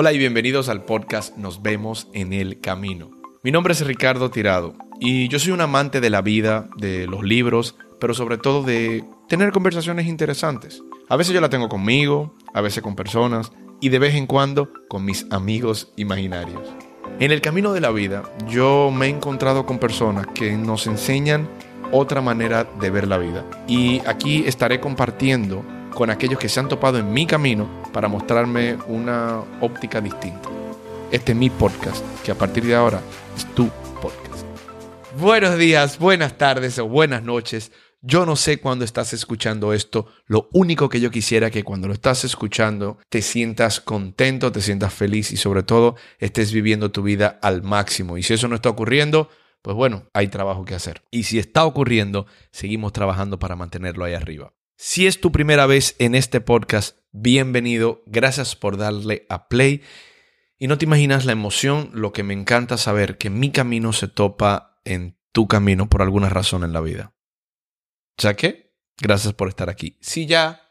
Hola y bienvenidos al podcast Nos vemos en el camino. Mi nombre es Ricardo Tirado y yo soy un amante de la vida, de los libros, pero sobre todo de tener conversaciones interesantes. A veces yo la tengo conmigo, a veces con personas y de vez en cuando con mis amigos imaginarios. En el camino de la vida yo me he encontrado con personas que nos enseñan otra manera de ver la vida. Y aquí estaré compartiendo con aquellos que se han topado en mi camino para mostrarme una óptica distinta. Este es mi podcast, que a partir de ahora es tu podcast. Buenos días, buenas tardes o buenas noches. Yo no sé cuándo estás escuchando esto. Lo único que yo quisiera que cuando lo estás escuchando te sientas contento, te sientas feliz y sobre todo estés viviendo tu vida al máximo. Y si eso no está ocurriendo, pues bueno, hay trabajo que hacer. Y si está ocurriendo, seguimos trabajando para mantenerlo ahí arriba. Si es tu primera vez en este podcast, bienvenido. Gracias por darle a play. Y no te imaginas la emoción, lo que me encanta saber que mi camino se topa en tu camino por alguna razón en la vida. ¿Ya qué? Gracias por estar aquí. Si ya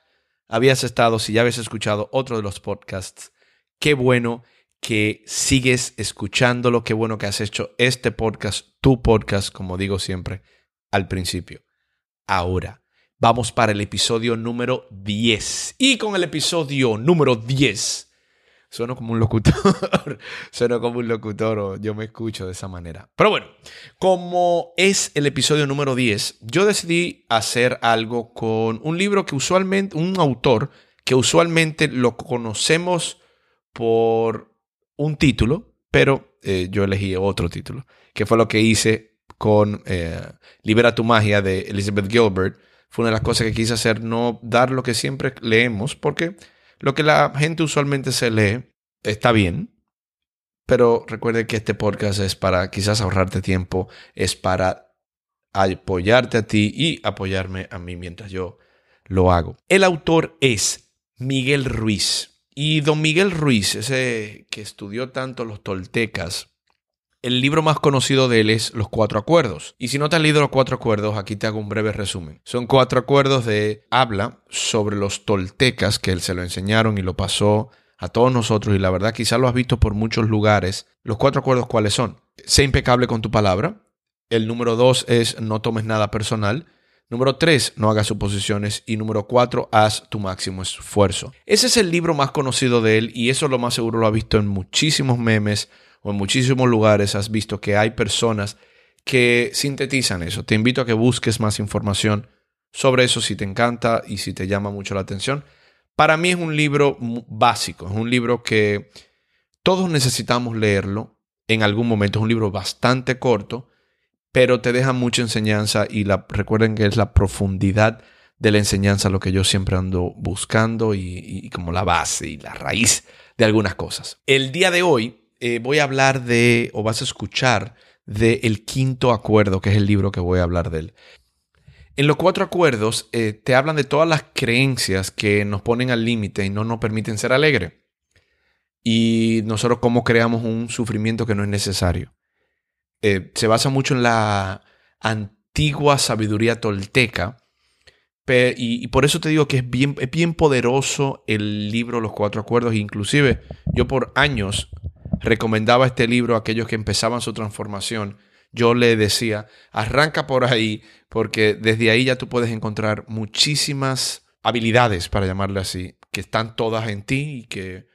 habías estado, si ya habías escuchado otro de los podcasts, qué bueno que sigues escuchándolo, qué bueno que has hecho este podcast, tu podcast, como digo siempre al principio. Ahora, vamos para el episodio número 10. Y con el episodio número 10 Sueno como un locutor. Sueno como un locutor o yo me escucho de esa manera. Pero bueno, como es el episodio número 10, yo decidí hacer algo con un libro que usualmente, un autor que usualmente lo conocemos por un título, pero eh, yo elegí otro título, que fue lo que hice con eh, Libera tu magia de Elizabeth Gilbert. Fue una de las cosas que quise hacer, no dar lo que siempre leemos, porque lo que la gente usualmente se lee está bien, pero recuerde que este podcast es para quizás ahorrarte tiempo, es para apoyarte a ti y apoyarme a mí mientras yo lo hago. El autor es Miguel Ruiz. Y don Miguel Ruiz, ese que estudió tanto los toltecas, el libro más conocido de él es Los Cuatro Acuerdos. Y si no te has leído Los Cuatro Acuerdos, aquí te hago un breve resumen. Son cuatro acuerdos de habla sobre los toltecas que él se lo enseñaron y lo pasó a todos nosotros. Y la verdad, quizás lo has visto por muchos lugares. Los cuatro acuerdos, ¿cuáles son? Sé impecable con tu palabra. El número dos es no tomes nada personal. Número tres, no hagas suposiciones. Y número cuatro, haz tu máximo esfuerzo. Ese es el libro más conocido de él y eso lo más seguro lo ha visto en muchísimos memes o en muchísimos lugares has visto que hay personas que sintetizan eso. Te invito a que busques más información sobre eso si te encanta y si te llama mucho la atención. Para mí es un libro básico, es un libro que todos necesitamos leerlo en algún momento. Es un libro bastante corto, pero te deja mucha enseñanza y la, recuerden que es la profundidad de la enseñanza lo que yo siempre ando buscando y, y como la base y la raíz de algunas cosas. El día de hoy eh, voy a hablar de, o vas a escuchar, de El Quinto Acuerdo, que es el libro que voy a hablar de él. En los cuatro acuerdos eh, te hablan de todas las creencias que nos ponen al límite y no nos permiten ser alegres. Y nosotros cómo creamos un sufrimiento que no es necesario. Eh, se basa mucho en la antigua sabiduría tolteca. Y, y, por eso te digo que es bien, es bien poderoso el libro Los Cuatro Acuerdos. Inclusive yo por años recomendaba este libro a aquellos que empezaban su transformación, yo le decía, arranca por ahí, porque desde ahí ya tú puedes encontrar muchísimas habilidades, para llamarle así, que están todas en ti y que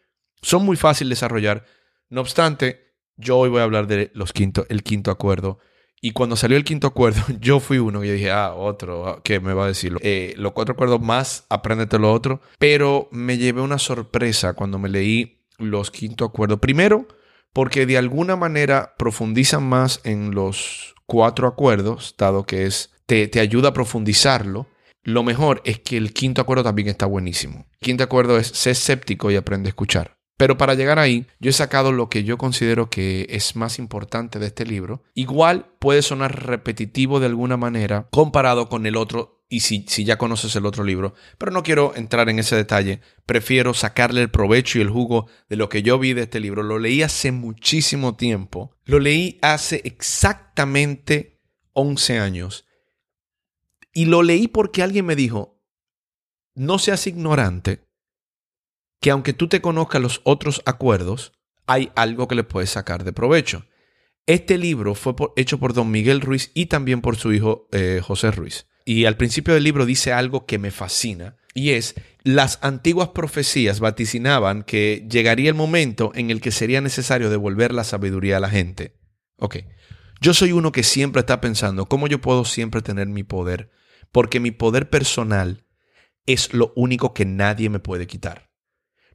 son muy fáciles de desarrollar. No obstante, yo hoy voy a hablar de los quinto, el quinto acuerdo. Y cuando salió el quinto acuerdo, yo fui uno que dije, ah, otro, ah, ¿qué me va a decir? Eh, los cuatro acuerdos más, apréndete lo otro. Pero me llevé una sorpresa cuando me leí los quinto acuerdos. Primero, porque de alguna manera profundizan más en los cuatro acuerdos, dado que es, te, te ayuda a profundizarlo. Lo mejor es que el quinto acuerdo también está buenísimo. Quinto acuerdo es ser escéptico y aprende a escuchar. Pero para llegar ahí, yo he sacado lo que yo considero que es más importante de este libro. Igual puede sonar repetitivo de alguna manera comparado con el otro y si, ya conoces el otro libro, pero no quiero entrar en ese detalle, prefiero sacarle el provecho y el jugo de lo que yo vi de este libro. Lo leí hace muchísimo tiempo, lo leí hace exactamente 11 años y lo leí porque alguien me dijo, no seas ignorante, que aunque tú te conozcas los otros acuerdos, hay algo que le puedes sacar de provecho. Este libro fue hecho por don Miguel Ruiz y también por su hijo eh, José Ruiz. Y al principio del libro dice algo que me fascina, y es, las antiguas profecías vaticinaban que llegaría el momento en el que sería necesario devolver la sabiduría a la gente. Ok, yo soy uno que siempre está pensando, ¿cómo yo puedo siempre tener mi poder? Porque mi poder personal es lo único que nadie me puede quitar.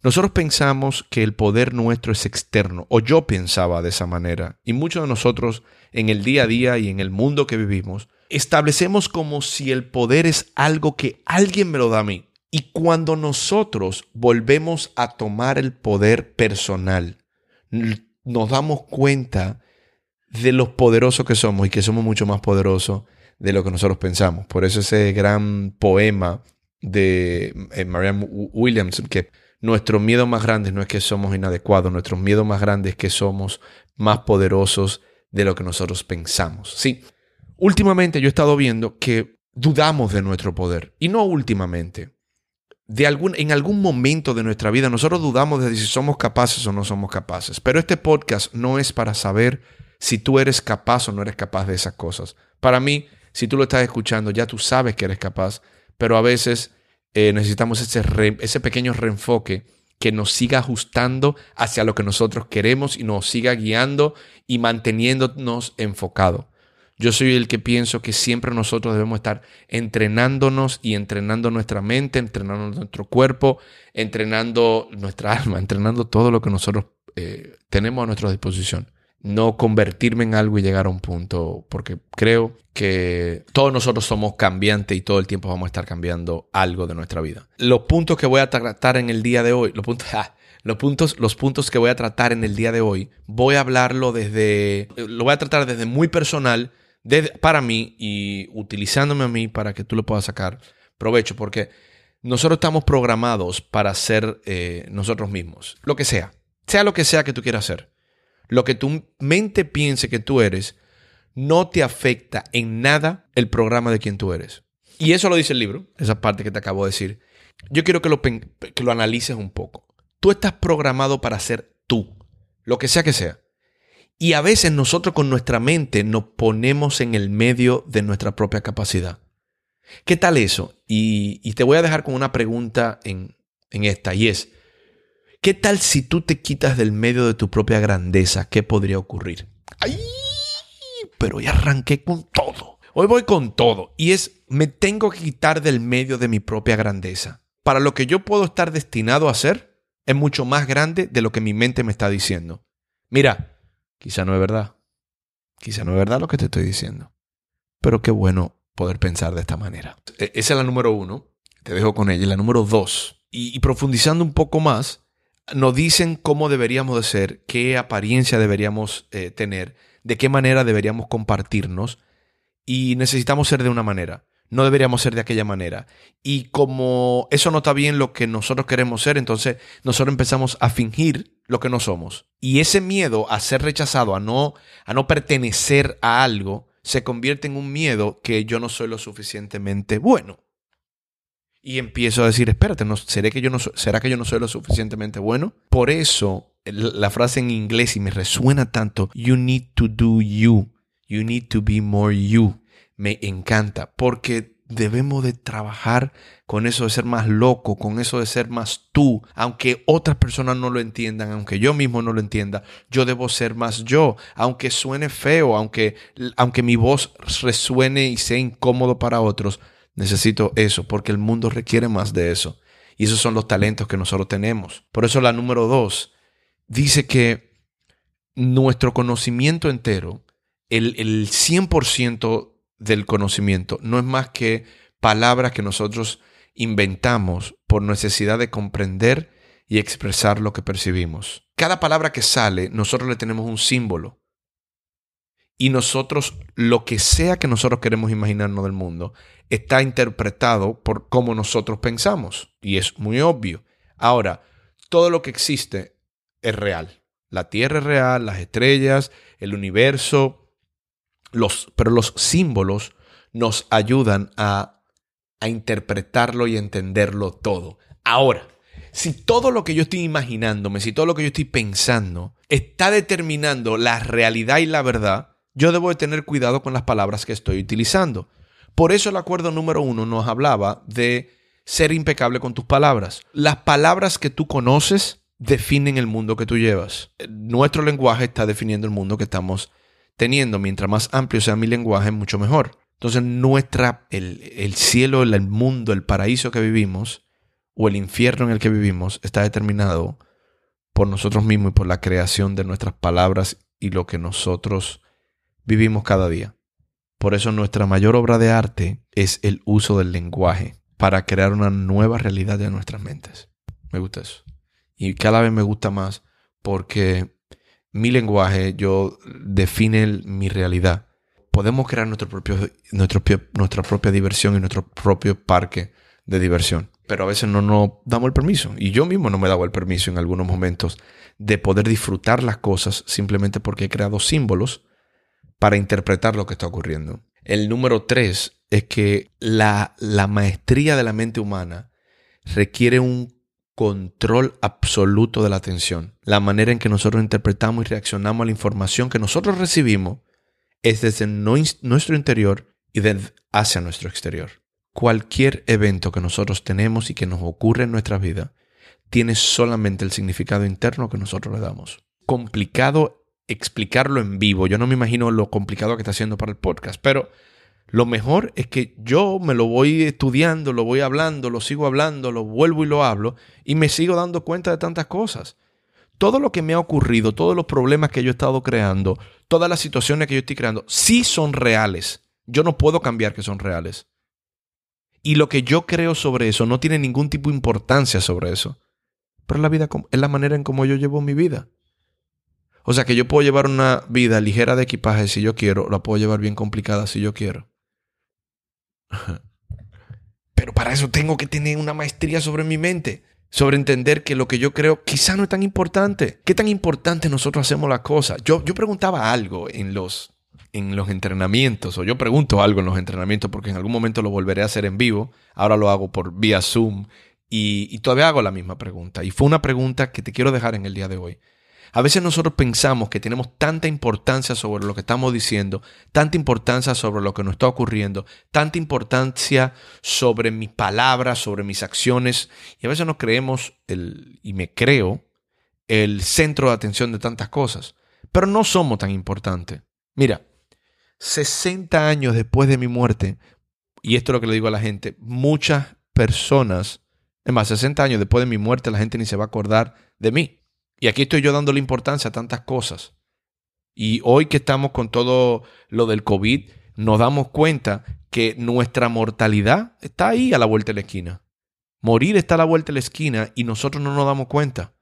Nosotros pensamos que el poder nuestro es externo, o yo pensaba de esa manera, y muchos de nosotros en el día a día y en el mundo que vivimos, establecemos como si el poder es algo que alguien me lo da a mí. Y cuando nosotros volvemos a tomar el poder personal, nos damos cuenta de lo poderosos que somos y que somos mucho más poderosos de lo que nosotros pensamos. Por eso ese gran poema de eh, Marianne Williamson, que nuestro miedo más grande no es que somos inadecuados, nuestro miedo más grande es que somos más poderosos de lo que nosotros pensamos. Sí, últimamente yo he estado viendo que dudamos de nuestro poder. Y no últimamente de algún, en algún momento de nuestra vida nosotros dudamos de si somos capaces o no somos capaces. Pero este podcast no es para saber si tú eres capaz o no eres capaz de esas cosas. Para mí, si tú lo estás escuchando, ya tú sabes que eres capaz, pero a veces eh, necesitamos ese, ese pequeño reenfoque que nos siga ajustando hacia lo que nosotros queremos y nos siga guiando y manteniéndonos enfocados. Yo soy el que pienso que siempre nosotros debemos estar entrenándonos y entrenando nuestra mente, entrenando nuestro cuerpo, entrenando nuestra alma, entrenando todo lo que nosotros eh, tenemos a nuestra disposición. No convertirme en algo y llegar a un punto, porque creo que todos nosotros somos cambiantes y todo el tiempo vamos a estar cambiando algo de nuestra vida. Los puntos que voy a tratar en el día de hoy, los puntos, ah, los puntos, los puntos que voy a tratar en el día de hoy, voy a hablarlo desde, lo voy a tratar desde muy personal para mí y utilizándome a mí para que tú lo puedas sacar provecho, porque nosotros estamos programados para ser eh, nosotros mismos, lo que sea, sea lo que sea que tú quieras hacer. Lo que tu mente piense que tú eres no te afecta en nada el programa de quien tú eres. Y eso lo dice el libro, esa parte que te acabo de decir. Yo quiero que lo, que lo analices un poco. Tú estás programado para ser tú, lo que sea que sea. Y a veces nosotros con nuestra mente nos ponemos en el medio de nuestra propia capacidad. ¿Qué tal eso? Y, te voy a dejar con una pregunta en, en esta, y es, ¿qué tal si tú te quitas del medio de tu propia grandeza? ¿Qué podría ocurrir? ¡Ay! Pero ya arranqué con todo. Hoy voy con todo. Y es, me tengo que quitar del medio de mi propia grandeza. Para lo que yo puedo estar destinado a hacer es mucho más grande de lo que mi mente me está diciendo. Mira, Quizá no es verdad. Quizá no es verdad lo que te estoy diciendo. Pero qué bueno poder pensar de esta manera. E, esa es la número uno. Te dejo con ella. La número dos. Y, profundizando un poco más, nos dicen cómo deberíamos de ser, qué apariencia deberíamos eh, tener, de qué manera deberíamos compartirnos. Y necesitamos ser de una manera no deberíamos ser de aquella manera. Y como eso no está bien lo que nosotros queremos ser, entonces nosotros empezamos a fingir lo que no somos. Y ese miedo a ser rechazado, a no, a no pertenecer a algo, se convierte en un miedo que yo no soy lo suficientemente bueno. Y empiezo a decir, espérate, ¿no, ¿seré que yo no, ¿será que yo no soy lo suficientemente bueno? Por eso la frase en inglés y me resuena tanto, you need to do you, you need to be more you me encanta porque debemos de trabajar con eso de ser más loco, con eso de ser más tú, aunque otras personas no lo entiendan, aunque yo mismo no lo entienda, yo debo ser más yo, aunque suene feo, aunque, aunque mi voz resuene y sea incómodo para otros, necesito eso, porque el mundo requiere más de eso. Y esos son los talentos que nosotros tenemos. Por eso la número dos dice que nuestro conocimiento entero, el, el 100% del conocimiento no es más que palabras que nosotros inventamos por necesidad de comprender y expresar lo que percibimos. Cada palabra que sale, nosotros le tenemos un símbolo. Y nosotros, lo que sea que nosotros queremos imaginarnos del mundo, está interpretado por cómo nosotros pensamos. Y es muy obvio. Ahora, todo lo que existe es real. La Tierra es real, las estrellas, el universo, los, pero los símbolos nos ayudan a, a interpretarlo y entenderlo todo. Ahora, Si todo lo que yo estoy imaginándome, si todo lo que yo estoy pensando está determinando la realidad y la verdad, yo debo de tener cuidado con las palabras que estoy utilizando. Por eso el acuerdo número uno nos hablaba de ser impecable con tus palabras. Las palabras que tú conoces definen el mundo que tú llevas. Nuestro lenguaje está definiendo el mundo que estamos teniendo. Mientras más amplio sea mi lenguaje, mucho mejor. Entonces, nuestra, el, el cielo, el mundo, el paraíso que vivimos, o el infierno en el que vivimos, está determinado por nosotros mismos y por la creación de nuestras palabras y lo que nosotros vivimos cada día. Por eso nuestra mayor obra de arte es el uso del lenguaje para crear una nueva realidad de nuestras mentes. Me gusta eso. Y cada vez me gusta más porque mi lenguaje yo define mi realidad. Podemos crear nuestro propio, nuestro, nuestra propia diversión y nuestro propio parque de diversión. Pero a veces no nos damos el permiso. Y yo mismo no me dado el permiso en algunos momentos de poder disfrutar las cosas simplemente porque he creado símbolos para interpretar lo que está ocurriendo. El número tres es que la, la maestría de la mente humana requiere un control absoluto de la atención. La manera en que nosotros interpretamos y reaccionamos a la información que nosotros recibimos es desde nuestro interior y hacia nuestro exterior. Cualquier evento que nosotros tenemos y que nos ocurre en nuestra vida tiene solamente el significado interno que nosotros le damos. Complicado explicarlo en vivo. Yo no me imagino lo complicado que está haciendo para el podcast, pero lo mejor es que yo me lo voy estudiando, lo voy hablando, lo sigo hablando, lo vuelvo y lo hablo y me sigo dando cuenta de tantas cosas. Todo lo que me ha ocurrido, todos los problemas que yo he estado creando, todas las situaciones que yo estoy creando, sí son reales. Yo no puedo cambiar que son reales. Y lo que yo creo sobre eso no tiene ningún tipo de importancia sobre eso. Pero la vida es la manera en cómo yo llevo mi vida. O sea que yo puedo llevar una vida ligera de equipaje si yo quiero, la puedo llevar bien complicada si yo quiero. Pero para eso tengo que tener una maestría sobre mi mente, sobre entender que lo que yo creo quizá no es tan importante. ¿Qué tan importante nosotros hacemos las cosas? Yo, yo preguntaba algo en los, en los entrenamientos, o yo pregunto algo en los entrenamientos porque en algún momento lo volveré a hacer en vivo. Ahora lo hago por vía Zoom y, y todavía hago la misma pregunta. Y fue una pregunta que te quiero dejar en el día de hoy. A veces nosotros pensamos que tenemos tanta importancia sobre lo que estamos diciendo, tanta importancia sobre lo que nos está ocurriendo, tanta importancia sobre mis palabras, sobre mis acciones, y a veces nos creemos, el, y me creo, el centro de atención de tantas cosas, pero no somos tan importantes. Mira, 60 años después de mi muerte, y esto es lo que le digo a la gente, muchas personas, es más, 60 años después de mi muerte, la gente ni se va a acordar de mí. Y aquí estoy yo dándole importancia a tantas cosas. Y hoy que estamos con todo lo del COVID, nos damos cuenta que nuestra mortalidad está ahí a la vuelta de la esquina. Morir está a la vuelta de la esquina y nosotros no nos damos cuenta.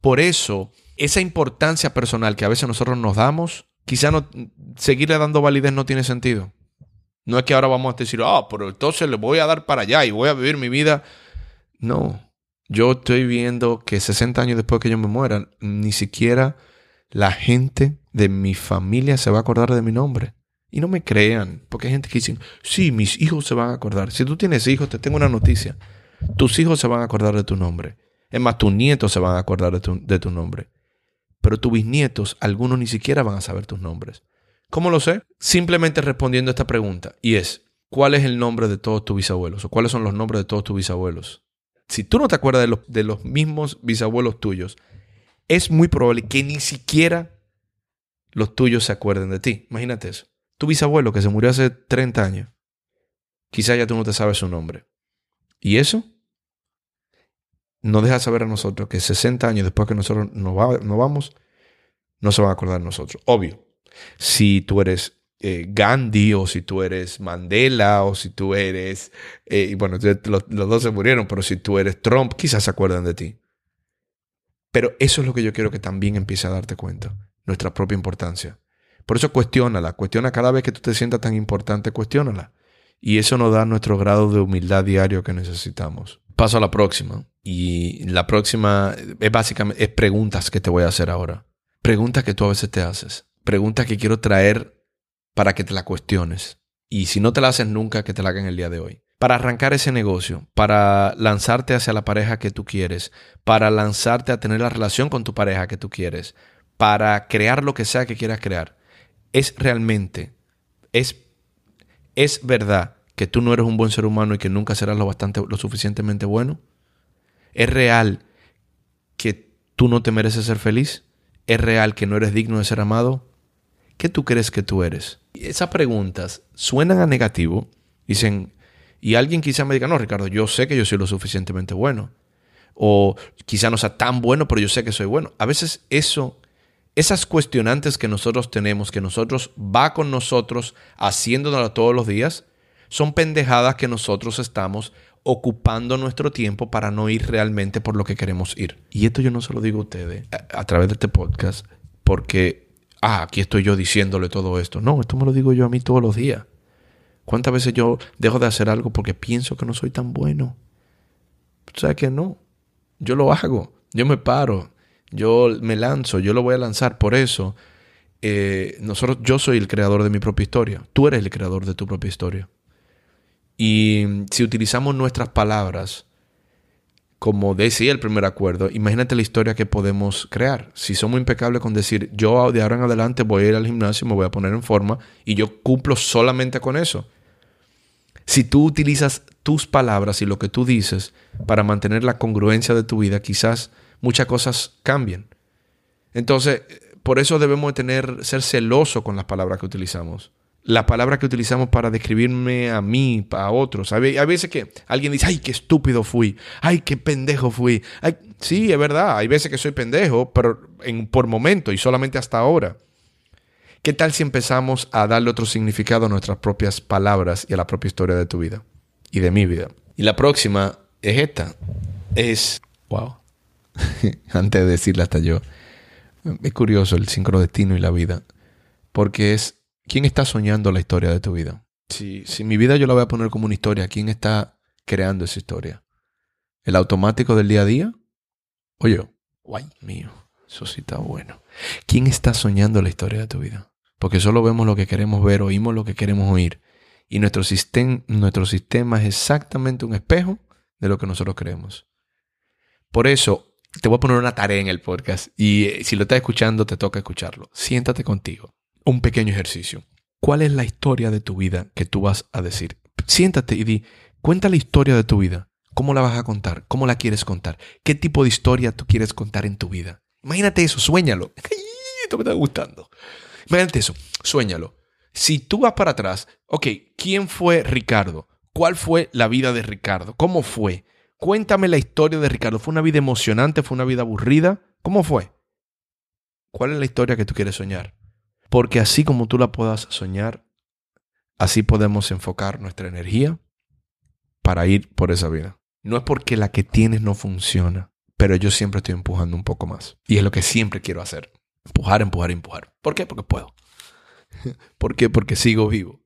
Por eso, esa importancia personal que a veces nosotros nos damos, quizá no, seguirle dando validez no tiene sentido. No es que ahora vamos a decir, ah, pero entonces le voy a dar para allá y voy a vivir mi vida. No, yo estoy viendo que 60 años después que yo me muera, ni siquiera la gente de mi familia se va a acordar de mi nombre. Y no me crean, porque hay gente que dice, sí, mis hijos se van a acordar. Si tú tienes hijos, te tengo una noticia. Tus hijos se van a acordar de tu nombre. Es más, tus nietos se van a acordar de tu, de tu nombre. Pero tus bisnietos, algunos ni siquiera van a saber tus nombres. ¿Cómo lo sé? Simplemente respondiendo a esta pregunta. Y es, ¿cuál es el nombre de todos tus bisabuelos? ¿O cuáles son los nombres de todos tus bisabuelos? Si tú no te acuerdas de los, de los mismos bisabuelos tuyos, es muy probable que ni siquiera los tuyos se acuerden de ti. Imagínate eso. Tu bisabuelo que se murió hace 30 años, quizá ya tú no te sabes su nombre. Y eso nos deja saber a nosotros que 60 años después que nosotros nos, vamos, no se van a acordar de nosotros. Obvio, si tú eres eh, Gandhi o si tú eres Mandela o si tú eres, eh, bueno, los, dos se murieron, pero si tú eres Trump, quizás se acuerdan de ti. Pero eso es lo que yo quiero que también empiece a darte cuenta, nuestra propia importancia. Por eso cuestiónala, cuestiona cada vez que tú te sientas tan importante, cuestiónala. Y eso nos da nuestro grado de humildad diario que necesitamos. Paso a la próxima. Y la próxima es básicamente es preguntas que te voy a hacer ahora. Preguntas que tú a veces te haces. Preguntas que quiero traer para que te la cuestiones. Y si no te la haces nunca, que te la hagan el día de hoy. para arrancar ese negocio, para lanzarte hacia la pareja que tú quieres, para lanzarte a tener la relación con tu pareja que tú quieres, para crear lo que sea que quieras crear, es realmente, es, es verdad que tú no eres un buen ser humano y que nunca serás lo bastante, lo suficientemente bueno. Es real que tú no te mereces ser feliz. Es real que no eres digno de ser amado. ¿Qué tú crees que tú eres? Esas preguntas suenan a negativo. Dicen, y alguien quizá me diga, no, Ricardo, yo sé que yo soy lo suficientemente bueno. O quizá no sea tan bueno, pero yo sé que soy bueno. A veces eso, esas cuestionantes que nosotros tenemos, que nosotros va con nosotros haciéndolo todos los días, son pendejadas que nosotros estamos ocupando nuestro tiempo para no ir realmente por lo que queremos ir. Y esto yo no se lo digo a ustedes a, a través de este podcast porque, ah, aquí estoy yo diciéndole todo esto. No, esto me lo digo yo a mí todos los días. ¿Cuántas veces yo dejo de hacer algo porque pienso que no soy tan bueno? O sea que no. Yo lo hago. Yo me paro. Yo me lanzo. Yo lo voy a lanzar. Por eso, eh, nosotros, yo soy el creador de mi propia historia. Tú eres el creador de tu propia historia. Y si utilizamos nuestras palabras como decía el primer acuerdo, imagínate la historia que podemos crear. Si somos impecables con decir, yo de ahora en adelante voy a ir al gimnasio, me voy a poner en forma y yo cumplo solamente con eso. Si tú utilizas tus palabras y lo que tú dices para mantener la congruencia de tu vida, quizás muchas cosas cambien. Entonces, por eso debemos de tener, ser celosos con las palabras que utilizamos la palabra que utilizamos para describirme a mí, a otros. Hay, veces que alguien dice, ay, qué estúpido fui, ay, qué pendejo fui. sí, es verdad, hay veces que soy pendejo, pero en, por momento y solamente hasta ahora. ¿Qué tal si empezamos a darle otro significado a nuestras propias palabras y a la propia historia de tu vida y de mi vida? Y la próxima es esta. Es, wow, antes de decirla hasta yo, es curioso el sincrodestino y la vida, porque es ¿Quién está soñando la historia de tu vida? Si, si mi vida yo la voy a poner como una historia, ¿quién está creando esa historia? ¿El automático del día a día? ¿O yo? ¡Guay mío! Eso sí está bueno. ¿Quién está soñando la historia de tu vida? Porque solo vemos lo que queremos ver, oímos lo que queremos oír. Y nuestro, nuestro sistema es exactamente un espejo de lo que nosotros creemos. Por eso, te voy a poner una tarea en el podcast y eh, si lo estás escuchando, te toca escucharlo. Siéntate contigo un pequeño ejercicio. ¿Cuál es la historia de tu vida que tú vas a decir? Siéntate y di, cuenta la historia de tu vida. ¿Cómo la vas a contar? ¿Cómo la quieres contar? ¿Qué tipo de historia tú quieres contar en tu vida? Imagínate eso, suéñalo. Esto me está gustando. Imagínate eso, suéñalo. Si tú vas para atrás, ok, ¿quién fue Ricardo? ¿Cuál fue la vida de Ricardo? ¿Cómo fue? Cuéntame la historia de Ricardo. ¿Fue una vida emocionante? ¿Fue una vida aburrida? ¿Cómo fue? ¿Cuál es la historia que tú quieres soñar? Porque así como tú la puedas soñar, así podemos enfocar nuestra energía para ir por esa vida. No es porque la que tienes no funciona, pero yo siempre estoy empujando un poco más. Y es lo que siempre quiero hacer. Empujar, empujar, empujar. ¿Por qué? Porque puedo. ¿Por qué? Porque sigo vivo.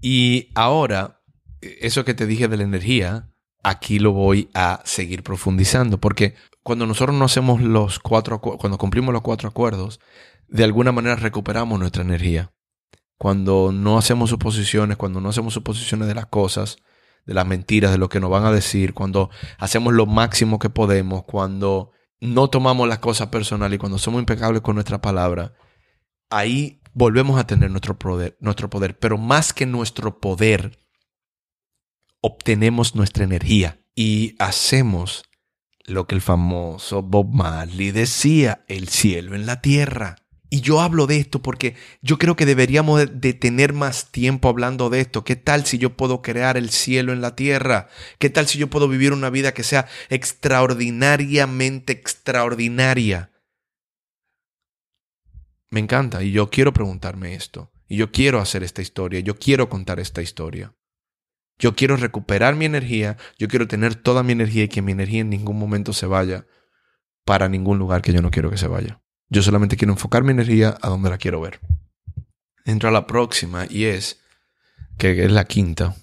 Y ahora, eso que te dije de la energía, aquí lo voy a seguir profundizando. Porque cuando nosotros no hacemos los cuatro, cuando cumplimos los cuatro acuerdos, de alguna manera recuperamos nuestra energía. Cuando no hacemos suposiciones, cuando no hacemos suposiciones de las cosas, de las mentiras, de lo que nos van a decir, cuando hacemos lo máximo que podemos, cuando no tomamos las cosas personales y cuando somos impecables con nuestra palabra, ahí volvemos a tener nuestro poder, nuestro poder. Pero más que nuestro poder, obtenemos nuestra energía y hacemos lo que el famoso Bob Marley decía, el cielo en la tierra. Y yo hablo de esto porque yo creo que deberíamos de tener más tiempo hablando de esto. ¿Qué tal si yo puedo crear el cielo en la tierra? ¿Qué tal si yo puedo vivir una vida que sea extraordinariamente extraordinaria? Me encanta y yo quiero preguntarme esto. Y yo quiero hacer esta historia. Yo quiero contar esta historia. Yo quiero recuperar mi energía. Yo quiero tener toda mi energía y que mi energía en ningún momento se vaya para ningún lugar que yo no quiero que se vaya. Yo solamente quiero enfocar mi energía a donde la quiero ver. Entro a la próxima y es, que es la quinta,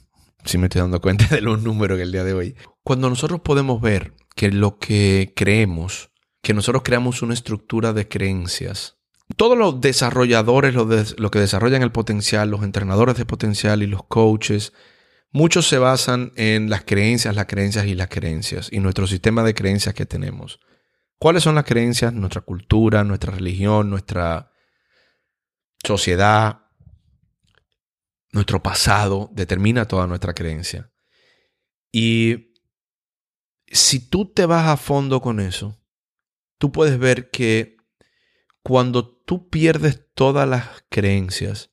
si me estoy dando cuenta de los números que el día de hoy. Cuando nosotros podemos ver que lo que creemos, que nosotros creamos una estructura de creencias, todos los desarrolladores, los, que desarrollan el potencial, los entrenadores de potencial y los coaches, Muchos se basan en las creencias, las creencias y las creencias y nuestro sistema de creencias que tenemos. ¿Cuáles son las creencias? Nuestra cultura, nuestra religión, nuestra sociedad, nuestro pasado determina toda nuestra creencia. Y si tú te vas a fondo con eso, tú puedes ver que cuando tú pierdes todas las creencias,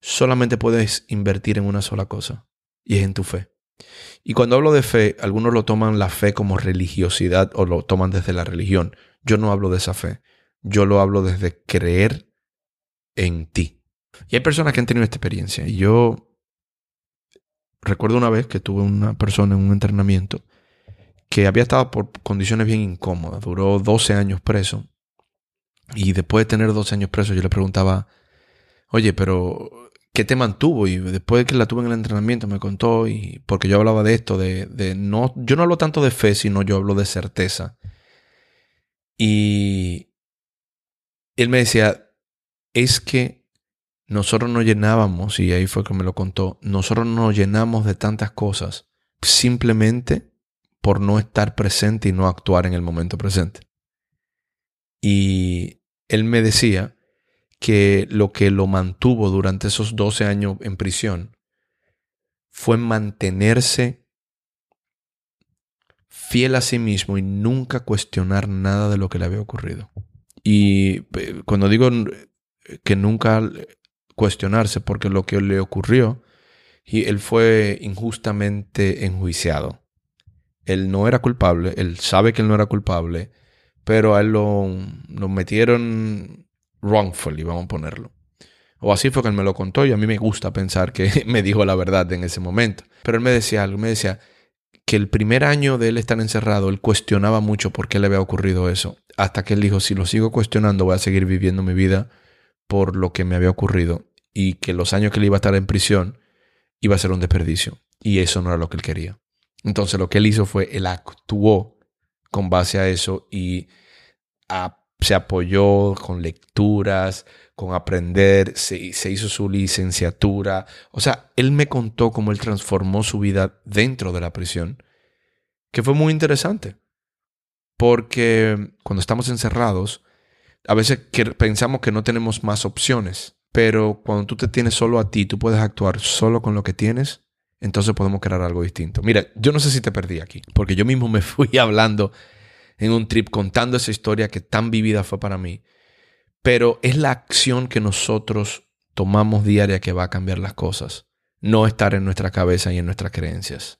solamente puedes invertir en una sola cosa, y es en tu fe. Y cuando hablo de fe, algunos lo toman la fe como religiosidad o lo toman desde la religión. Yo no hablo de esa fe. Yo lo hablo desde creer en ti. Y hay personas que han tenido esta experiencia. Y yo recuerdo una vez que tuve una persona en un entrenamiento que había estado por condiciones bien incómodas. Duró 12 años preso. Y después de tener 12 años preso, yo le preguntaba, oye, pero ¿qué te mantuvo? Y después de que la tuve en el entrenamiento, me contó, y porque yo hablaba de esto, de, de no, yo no hablo tanto de fe, sino yo hablo de certeza. Y él me decía, es que nosotros nos llenábamos, y ahí fue que me lo contó, nosotros nos llenamos de tantas cosas simplemente por no estar presente y no actuar en el momento presente. Y él me decía que lo que lo mantuvo durante esos 12 años en prisión fue mantenerse fiel a sí mismo y nunca cuestionar nada de lo que le había ocurrido. Y cuando digo que nunca cuestionarse, porque lo que le ocurrió, y él fue injustamente enjuiciado. Él no era culpable, él sabe que él no era culpable, pero a él lo, lo metieron wrongfully, vamos a ponerlo. O así fue que él me lo contó y a mí me gusta pensar que me dijo la verdad en ese momento. Pero él me decía algo, me decía que el primer año de él estar encerrado, él cuestionaba mucho por qué le había ocurrido eso. Hasta que él dijo, si lo sigo cuestionando, voy a seguir viviendo mi vida por lo que me había ocurrido. Y que los años que él iba a estar en prisión iba a ser un desperdicio. Y eso no era lo que él quería. Entonces lo que él hizo fue, él actuó con base a eso y se apoyó con lecturas, con aprender, se, hizo su licenciatura. O sea, él me contó cómo él transformó su vida dentro de la prisión, que fue muy interesante. Porque cuando estamos encerrados, a veces pensamos que no tenemos más opciones, pero cuando tú te tienes solo a ti, tú puedes actuar solo con lo que tienes entonces podemos crear algo distinto. Mira, yo no sé si te perdí aquí, porque yo mismo me fui hablando en un trip contando esa historia que tan vivida fue para mí, pero es la acción que nosotros tomamos diaria que va a cambiar las cosas, no estar en nuestra cabeza y en nuestras creencias.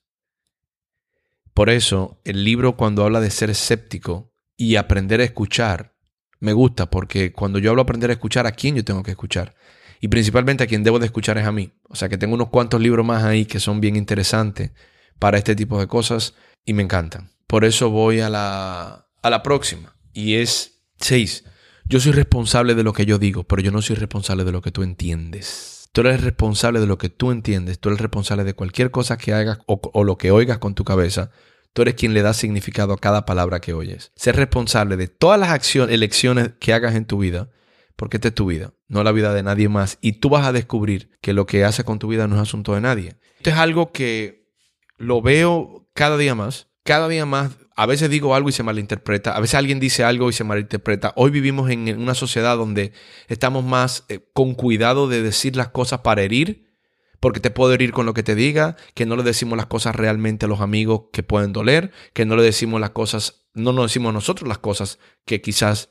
Por eso, el libro cuando habla de ser escéptico y aprender a escuchar, me gusta porque cuando yo hablo de aprender a escuchar, ¿a quién yo tengo que escuchar? Y principalmente a quien debo de escuchar es a mí. O sea que tengo unos cuantos libros más ahí que son bien interesantes para este tipo de cosas y me encantan. Por eso voy a la, a la próxima. Y es 6. Yo soy responsable de lo que yo digo, pero yo no soy responsable de lo que tú entiendes. Tú eres responsable de lo que tú entiendes. Tú eres responsable de cualquier cosa que hagas o, lo que oigas con tu cabeza. Tú eres quien le da significado a cada palabra que oyes. Ser responsable de todas las acciones, elecciones que hagas en tu vida porque esta es tu vida, no la vida de nadie más. Y tú vas a descubrir que lo que haces con tu vida no es asunto de nadie. Esto es algo que lo veo cada día más. Cada día más, a veces digo algo y se malinterpreta, a veces alguien dice algo y se malinterpreta. Hoy vivimos en una sociedad donde estamos más eh, con cuidado de decir las cosas para herir, porque te puedo herir con lo que te diga, que no le decimos las cosas realmente a los amigos que pueden doler, que no le decimos las cosas, no nos decimos nosotros las cosas que quizás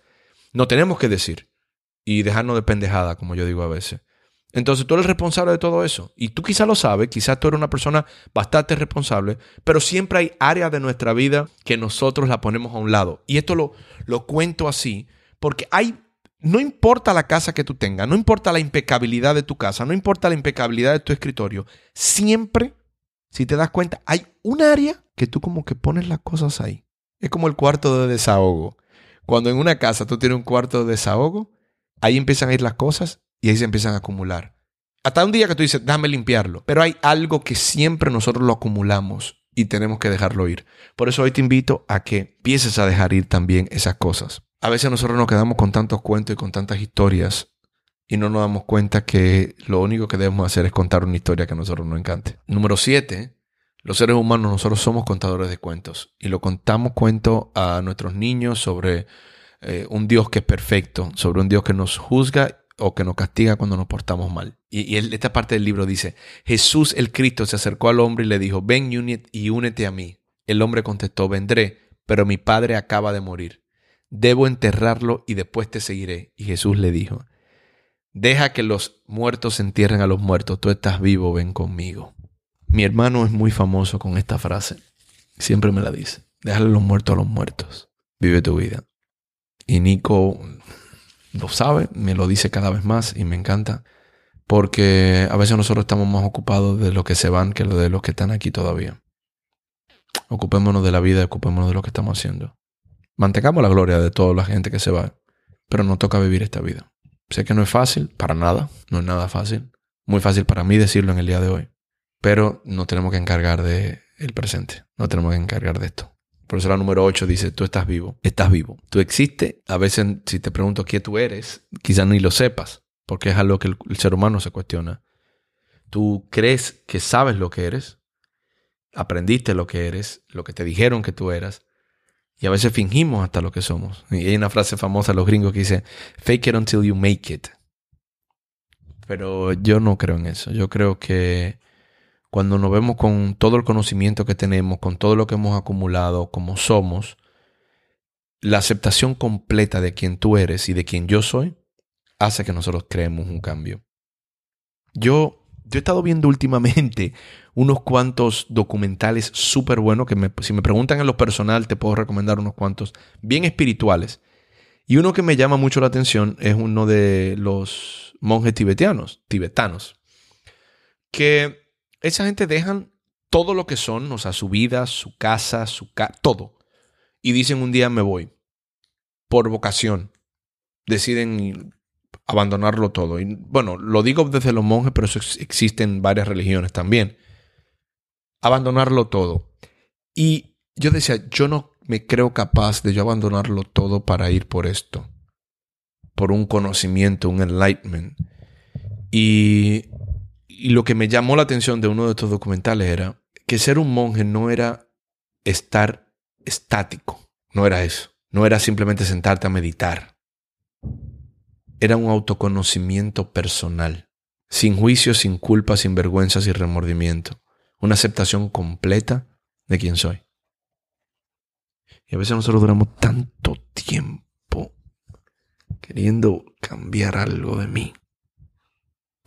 no tenemos que decir y dejarnos de pendejada, como yo digo a veces. Entonces tú eres responsable de todo eso. Y tú quizás lo sabes, quizás tú eres una persona bastante responsable, pero siempre hay áreas de nuestra vida que nosotros la ponemos a un lado. Y esto lo, lo cuento así porque hay, no importa la casa que tú tengas, no importa la impecabilidad de tu casa, no importa la impecabilidad de tu escritorio, siempre, si te das cuenta, hay un área que tú como que pones las cosas ahí. Es como el cuarto de desahogo. Cuando en una casa tú tienes un cuarto de desahogo, ahí empiezan a ir las cosas y ahí se empiezan a acumular. Hasta un día que tú dices, déjame limpiarlo. Pero hay algo que siempre nosotros lo acumulamos y tenemos que dejarlo ir. Por eso hoy te invito a que empieces a dejar ir también esas cosas. A veces nosotros nos quedamos con tantos cuentos y con tantas historias y no nos damos cuenta que lo único que debemos hacer es contar una historia que a nosotros nos encante. Número siete, los seres humanos nosotros somos contadores de cuentos y lo contamos cuentos a nuestros niños sobre eh, un Dios que es perfecto, sobre un Dios que nos juzga o que nos castiga cuando nos portamos mal. Y, esta parte del libro dice, Jesús el Cristo se acercó al hombre y le dijo, ven y únete a mí. El hombre contestó, vendré, pero mi padre acaba de morir. Debo enterrarlo y después te seguiré. Y Jesús le dijo, deja que los muertos entierren a los muertos, tú estás vivo, ven conmigo. Mi hermano es muy famoso con esta frase. Siempre me la dice. Déjale los muertos a los muertos. Vive tu vida. Y Nico lo sabe, me lo dice cada vez más y me encanta. Porque a veces nosotros estamos más ocupados de los que se van que de los que están aquí todavía. Ocupémonos de la vida, ocupémonos de lo que estamos haciendo. Mantengamos la gloria de toda la gente que se va, pero nos toca vivir esta vida. Sé que no es fácil, para nada, no es nada fácil. Muy fácil para mí decirlo en el día de hoy. Pero no tenemos que encargar de el presente. No tenemos que encargar de esto. Por la número 8 dice, tú estás vivo. Estás vivo. Tú existes. A veces si te pregunto quién tú eres, quizás ni lo sepas, porque es algo que el, el ser humano se cuestiona. Tú crees que sabes lo que eres, aprendiste lo que eres, lo que te dijeron que tú eras, y a veces fingimos hasta lo que somos. Y hay una frase famosa de los gringos que dice, fake it until you make it. Pero yo no creo en eso. Yo creo que cuando nos vemos con todo el conocimiento que tenemos, con todo lo que hemos acumulado, como somos, la aceptación completa de quien tú eres y de quien yo soy hace que nosotros creemos un cambio. Yo, yo he estado viendo últimamente unos cuantos documentales súper buenos que si me preguntan en lo personal te puedo recomendar unos cuantos bien espirituales. Y uno que me llama mucho la atención es uno de los monjes tibetanos, tibetanos, que esa gente dejan todo lo que son, o sea, su vida, su casa, su ca todo. Y dicen un día me voy. Por vocación. Deciden abandonarlo todo. Y bueno, lo digo desde los monjes, pero eso existe en varias religiones también. Abandonarlo todo. Y yo decía, yo no me creo capaz de yo abandonarlo todo para ir por esto. Por un conocimiento, un enlightenment. Y y lo que me llamó la atención de uno de estos documentales era que ser un monje no era estar estático, no era eso, no era simplemente sentarte a meditar. Era un autoconocimiento personal, sin juicio, sin culpa, sin vergüenza, sin remordimiento, una aceptación completa de quién soy. Y a veces nosotros duramos tanto tiempo queriendo cambiar algo de mí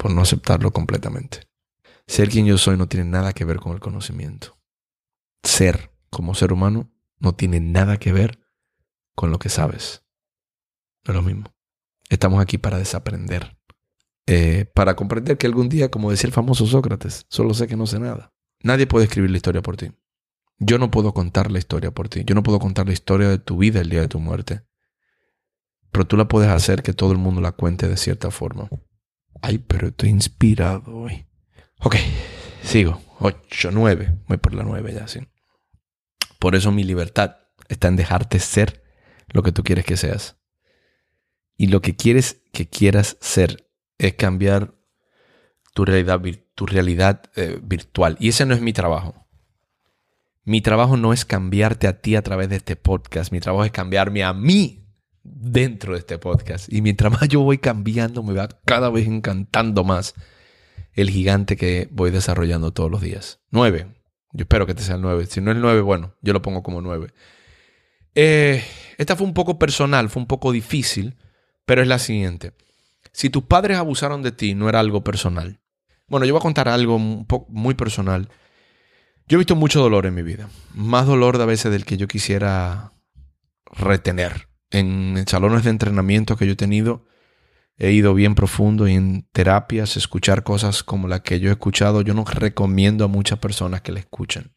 por no aceptarlo completamente. Ser quien yo soy no tiene nada que ver con el conocimiento. Ser como ser humano no tiene nada que ver con lo que sabes. No es lo mismo. Estamos aquí para desaprender. Eh, para comprender que algún día, como decía el famoso Sócrates, solo sé que no sé nada. Nadie puede escribir la historia por ti. Yo no puedo contar la historia por ti. Yo no puedo contar la historia de tu vida el día de tu muerte. Pero tú la puedes hacer que todo el mundo la cuente de cierta forma. Ay, pero estoy inspirado hoy. Ok, sigo. 8, 9. Voy por la 9 ya, sí. Por eso mi libertad está en dejarte ser lo que tú quieres que seas. Y lo que quieres que quieras ser es cambiar tu realidad, tu realidad eh, virtual. Y ese no es mi trabajo. Mi trabajo no es cambiarte a ti a través de este podcast. Mi trabajo es cambiarme a mí dentro de este podcast. Y mientras más yo voy cambiando, me va cada vez encantando más el gigante que voy desarrollando todos los días. Nueve. Yo espero que te sea el nueve. Si no es el nueve, bueno, yo lo pongo como nueve. Eh, esta fue un poco personal, fue un poco difícil, pero es la siguiente. Si tus padres abusaron de ti, no era algo personal. Bueno, yo voy a contar algo muy personal. Yo he visto mucho dolor en mi vida. Más dolor a veces del que yo quisiera retener en salones de entrenamiento que yo he tenido, he ido bien profundo y en terapias, escuchar cosas como la que yo he escuchado, yo no recomiendo a muchas personas que la escuchen.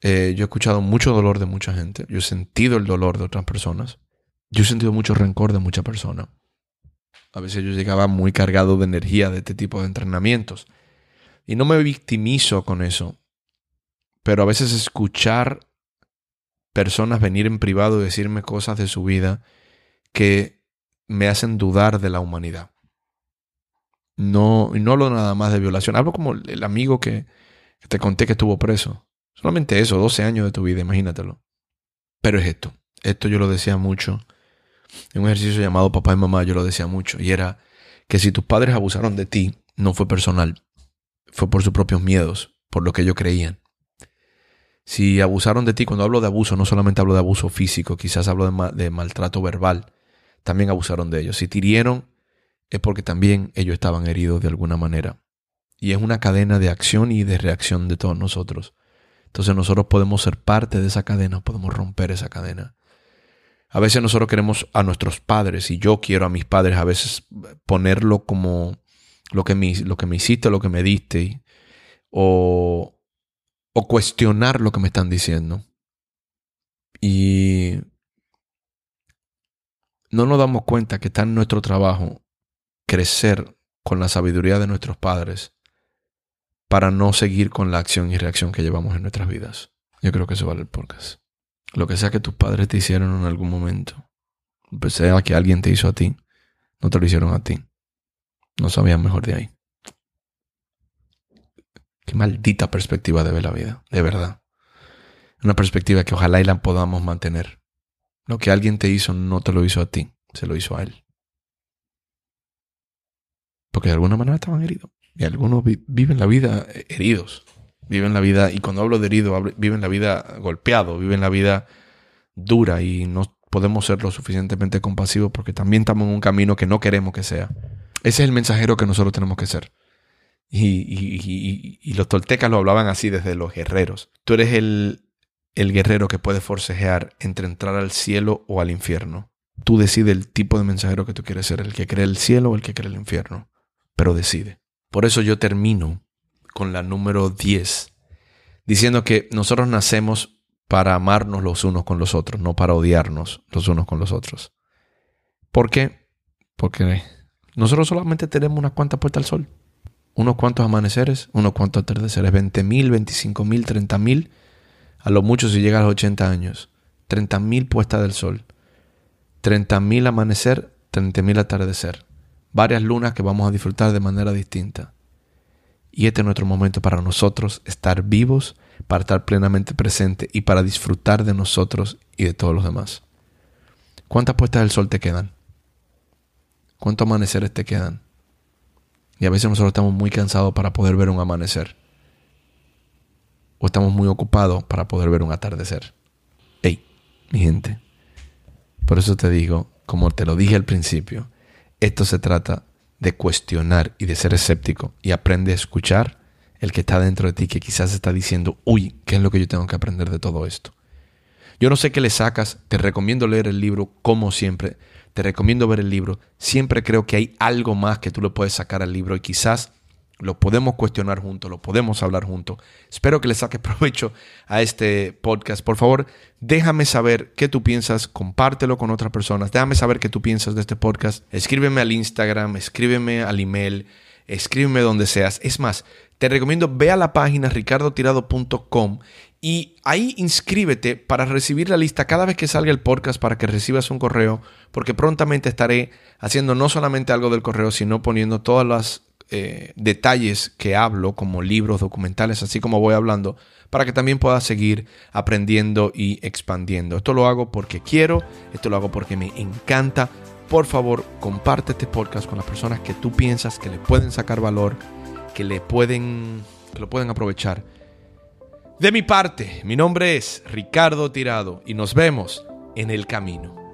Eh, yo he escuchado mucho dolor de mucha gente, yo he sentido el dolor de otras personas, yo he sentido mucho rencor de muchas personas. A veces yo llegaba muy cargado de energía de este tipo de entrenamientos. Y no me victimizo con eso. Pero a veces escuchar personas venir en privado y decirme cosas de su vida que me hacen dudar de la humanidad. No, no hablo nada más de violación. Hablo como el amigo que, que te conté que estuvo preso. Solamente eso, 12 años de tu vida, imagínatelo. Pero es esto. Esto yo lo decía mucho. En un ejercicio llamado Papá y Mamá yo lo decía mucho. Y era que si tus padres abusaron de ti, no fue personal. Fue por sus propios miedos, por lo que ellos creían. Si abusaron de ti, cuando hablo de abuso, no solamente hablo de abuso físico, quizás hablo de, maltrato verbal, también abusaron de ellos. Si te hirieron, es porque también ellos estaban heridos de alguna manera. Y es una cadena de acción y de reacción de todos nosotros. Entonces nosotros podemos ser parte de esa cadena, podemos romper esa cadena. A veces nosotros queremos a nuestros padres y yo quiero a mis padres a veces ponerlo como lo que me, lo que me hiciste, lo que me diste, o, o cuestionar lo que me están diciendo. Y no nos damos cuenta que está en nuestro trabajo crecer con la sabiduría de nuestros padres para no seguir con la acción y reacción que llevamos en nuestras vidas. Yo creo que eso vale el podcast. Lo que sea que tus padres te hicieron en algún momento, sea que alguien te hizo a ti, no te lo hicieron a ti. No sabían mejor de ahí. Qué maldita perspectiva de ver la vida, de verdad. Una perspectiva que ojalá y la podamos mantener. Lo que alguien te hizo no te lo hizo a ti, se lo hizo a él. Porque de alguna manera estaban heridos. Y algunos viven la vida heridos. Viven la vida, y cuando hablo de herido, viven la vida golpeado, viven la vida dura y no podemos ser lo suficientemente compasivos porque también estamos en un camino que no queremos que sea. Ese es el mensajero que nosotros tenemos que ser. Y, los toltecas lo hablaban así desde los guerreros. Tú eres el, el guerrero que puede forcejear entre entrar al cielo o al infierno. Tú decides el tipo de mensajero que tú quieres ser, el que cree el cielo o el que cree el infierno. Pero decide. Por eso yo termino con la número 10, diciendo que nosotros nacemos para amarnos los unos con los otros, no para odiarnos los unos con los otros. ¿Por qué? Porque nosotros solamente tenemos unas cuantas puestas al sol unos cuantos amaneceres, unos cuantos atardeceres, 20.000, 25.000, 30.000, a lo mucho si llega a los 80 años, 30.000 puestas del sol, 30.000 amanecer, 30.000 atardecer, varias lunas que vamos a disfrutar de manera distinta. Y este es nuestro momento para nosotros estar vivos, para estar plenamente presentes y para disfrutar de nosotros y de todos los demás. ¿Cuántas puestas del sol te quedan? ¿Cuántos amaneceres te quedan? Y a veces nosotros estamos muy cansados para poder ver un amanecer. O estamos muy ocupados para poder ver un atardecer. Hey, mi gente. Por eso te digo, como te lo dije al principio, esto se trata de cuestionar y de ser escéptico y aprende a escuchar el que está dentro de ti que quizás está diciendo, uy, ¿qué es lo que yo tengo que aprender de todo esto? Yo no sé qué le sacas, te recomiendo leer el libro como siempre, te recomiendo ver el libro. Siempre creo que hay algo más que tú le puedes sacar al libro y quizás lo podemos cuestionar juntos, lo podemos hablar juntos. Espero que le saques provecho a este podcast. Por favor, déjame saber qué tú piensas, compártelo con otras personas, déjame saber qué tú piensas de este podcast. Escríbeme al Instagram, escríbeme al email, escríbeme donde seas. Es más, te recomiendo ve a la página ricardotirado.com y ahí inscríbete para recibir la lista cada vez que salga el podcast para que recibas un correo, porque prontamente estaré haciendo no solamente algo del correo, sino poniendo todos los eh, detalles que hablo, como libros, documentales, así como voy hablando, para que también puedas seguir aprendiendo y expandiendo. Esto lo hago porque quiero, esto lo hago porque me encanta. Por favor, comparte este podcast con las personas que tú piensas que le pueden sacar valor, que le pueden, que lo pueden aprovechar de mi parte, mi nombre es Ricardo Tirado y nos vemos en el camino.